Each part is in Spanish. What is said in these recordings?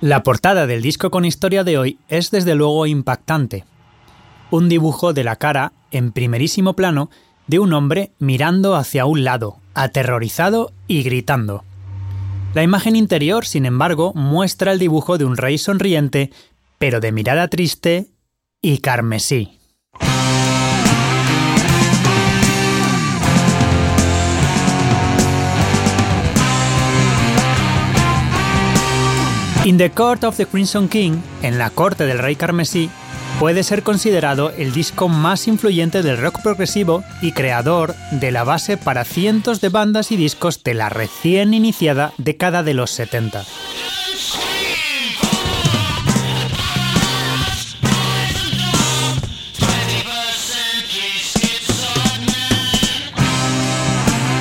La portada del disco con historia de hoy es desde luego impactante. Un dibujo de la cara, en primerísimo plano, de un hombre mirando hacia un lado, aterrorizado y gritando. La imagen interior, sin embargo, muestra el dibujo de un rey sonriente, pero de mirada triste y carmesí. In the Court of the Crimson King, en la corte del rey carmesí, puede ser considerado el disco más influyente del rock progresivo y creador de la base para cientos de bandas y discos de la recién iniciada década de los 70.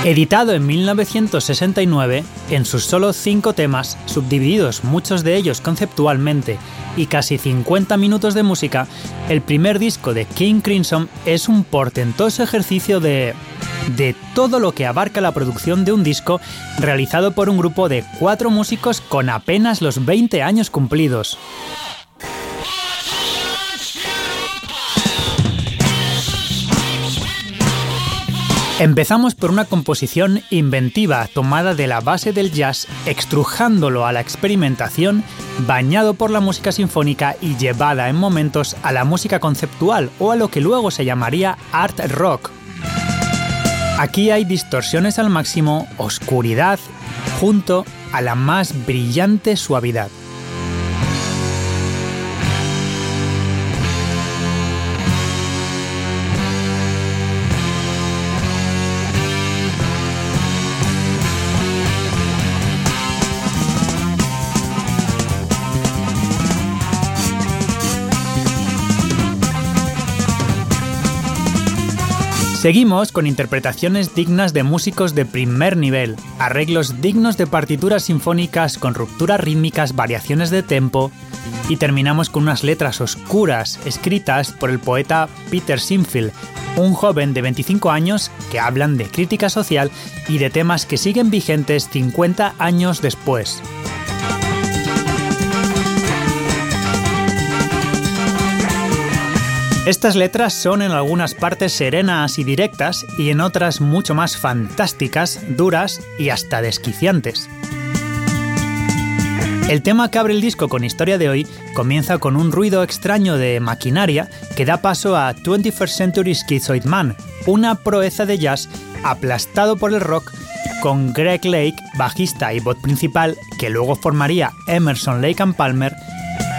Editado en 1969, en sus solo cinco temas, subdivididos muchos de ellos conceptualmente, y casi 50 minutos de música, el primer disco de King Crimson es un portentoso ejercicio de de todo lo que abarca la producción de un disco realizado por un grupo de cuatro músicos con apenas los 20 años cumplidos. Empezamos por una composición inventiva tomada de la base del jazz, extrujándolo a la experimentación, bañado por la música sinfónica y llevada en momentos a la música conceptual o a lo que luego se llamaría art rock. Aquí hay distorsiones al máximo, oscuridad, junto a la más brillante suavidad. Seguimos con interpretaciones dignas de músicos de primer nivel, arreglos dignos de partituras sinfónicas con rupturas rítmicas, variaciones de tempo, y terminamos con unas letras oscuras escritas por el poeta Peter Sinfield, un joven de 25 años que hablan de crítica social y de temas que siguen vigentes 50 años después. Estas letras son en algunas partes serenas y directas y en otras mucho más fantásticas, duras y hasta desquiciantes. El tema que abre el disco con historia de hoy comienza con un ruido extraño de maquinaria que da paso a 21st Century Schizoid Man, una proeza de jazz aplastado por el rock con Greg Lake, bajista y voz principal, que luego formaría Emerson Lake and Palmer,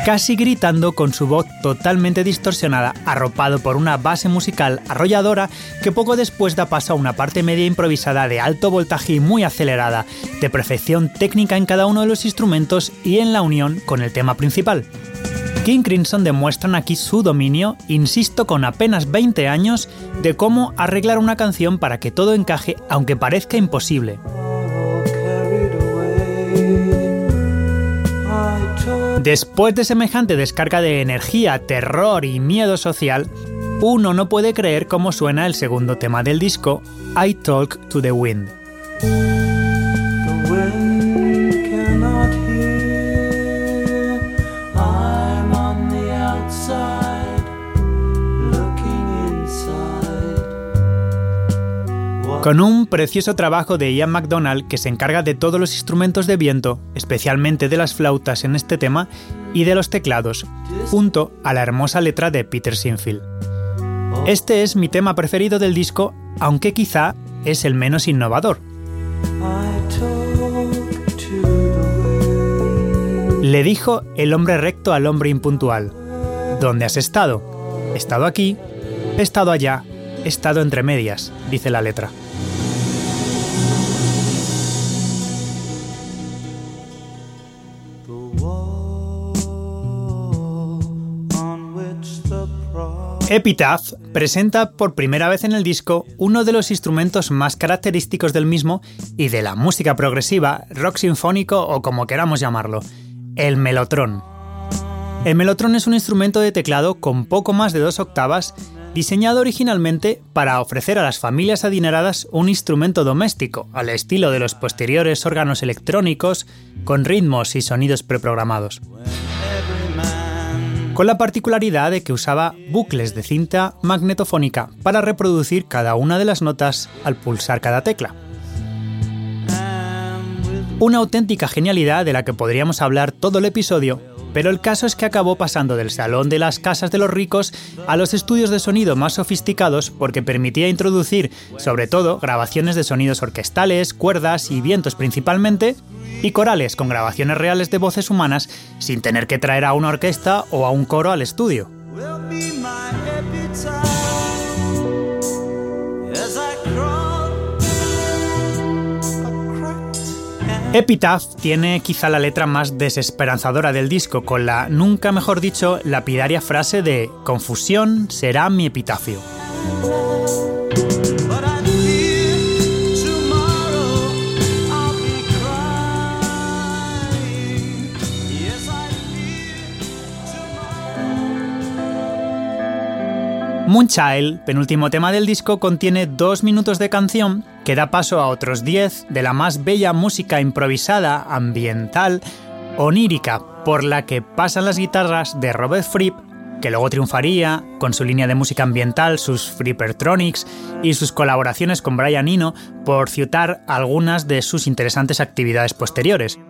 casi gritando con su voz totalmente distorsionada, arropado por una base musical arrolladora que poco después da paso a una parte media improvisada de alto voltaje y muy acelerada, de perfección técnica en cada uno de los instrumentos y en la unión con el tema principal. King Crimson demuestran aquí su dominio, insisto, con apenas 20 años, de cómo arreglar una canción para que todo encaje aunque parezca imposible. Después de semejante descarga de energía, terror y miedo social, uno no puede creer cómo suena el segundo tema del disco, I Talk to the Wind. Con un precioso trabajo de Ian MacDonald que se encarga de todos los instrumentos de viento, especialmente de las flautas en este tema, y de los teclados, junto a la hermosa letra de Peter Sinfield. Este es mi tema preferido del disco, aunque quizá es el menos innovador. Le dijo el hombre recto al hombre impuntual. ¿Dónde has estado? He estado aquí, he estado allá, he estado entre medias, dice la letra. Epitaph presenta por primera vez en el disco uno de los instrumentos más característicos del mismo y de la música progresiva, rock sinfónico o como queramos llamarlo, el melotrón. El melotrón es un instrumento de teclado con poco más de dos octavas diseñado originalmente para ofrecer a las familias adineradas un instrumento doméstico, al estilo de los posteriores órganos electrónicos, con ritmos y sonidos preprogramados. Con la particularidad de que usaba bucles de cinta magnetofónica para reproducir cada una de las notas al pulsar cada tecla. Una auténtica genialidad de la que podríamos hablar todo el episodio pero el caso es que acabó pasando del salón de las casas de los ricos a los estudios de sonido más sofisticados porque permitía introducir, sobre todo, grabaciones de sonidos orquestales, cuerdas y vientos principalmente, y corales con grabaciones reales de voces humanas sin tener que traer a una orquesta o a un coro al estudio. Epitaph tiene quizá la letra más desesperanzadora del disco, con la, nunca mejor dicho, lapidaria frase de Confusión será mi epitafio. Moonchild, penúltimo tema del disco, contiene dos minutos de canción que da paso a otros diez de la más bella música improvisada, ambiental, onírica, por la que pasan las guitarras de Robert Fripp, que luego triunfaría con su línea de música ambiental, sus Frippertronics y sus colaboraciones con Brian Eno, por citar algunas de sus interesantes actividades posteriores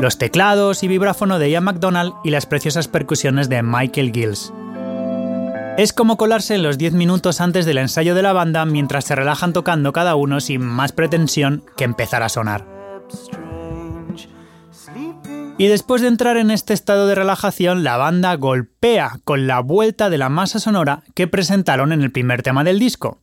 los teclados y vibráfono de Ian McDonald y las preciosas percusiones de Michael Gills. Es como colarse en los 10 minutos antes del ensayo de la banda mientras se relajan tocando cada uno sin más pretensión que empezar a sonar. Y después de entrar en este estado de relajación, la banda golpea con la vuelta de la masa sonora que presentaron en el primer tema del disco,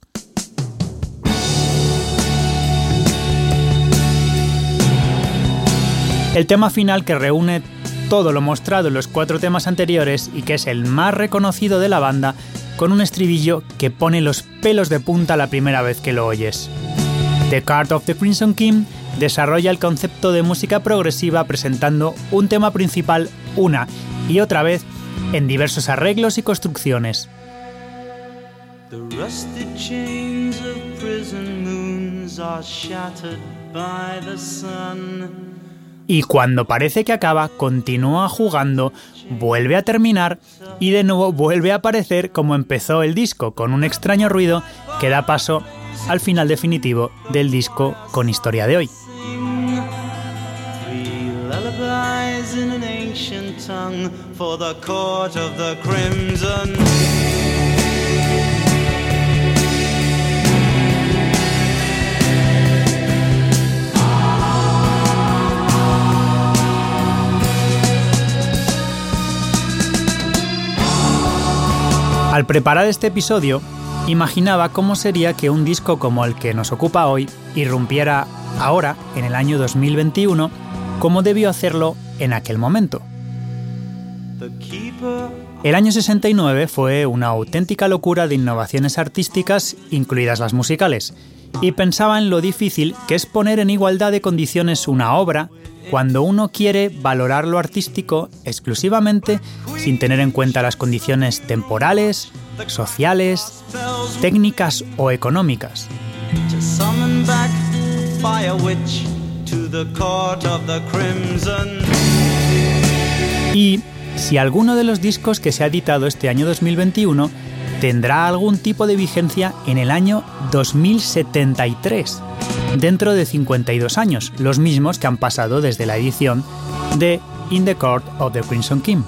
El tema final que reúne todo lo mostrado en los cuatro temas anteriores y que es el más reconocido de la banda, con un estribillo que pone los pelos de punta la primera vez que lo oyes. The Card of the Crimson King desarrolla el concepto de música progresiva presentando un tema principal una y otra vez en diversos arreglos y construcciones. Y cuando parece que acaba, continúa jugando, vuelve a terminar y de nuevo vuelve a aparecer como empezó el disco, con un extraño ruido que da paso al final definitivo del disco con historia de hoy. Al preparar este episodio, imaginaba cómo sería que un disco como el que nos ocupa hoy irrumpiera ahora, en el año 2021, como debió hacerlo en aquel momento. El año 69 fue una auténtica locura de innovaciones artísticas, incluidas las musicales, y pensaba en lo difícil que es poner en igualdad de condiciones una obra cuando uno quiere valorar lo artístico exclusivamente sin tener en cuenta las condiciones temporales, sociales, técnicas o económicas. Y si alguno de los discos que se ha editado este año 2021 tendrá algún tipo de vigencia en el año 2073 dentro de 52 años, los mismos que han pasado desde la edición de In the Court of the Crimson King.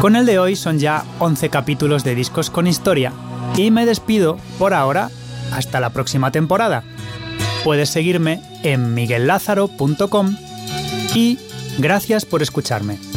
Con el de hoy son ya 11 capítulos de discos con historia y me despido por ahora hasta la próxima temporada. Puedes seguirme en miguellázaro.com y gracias por escucharme.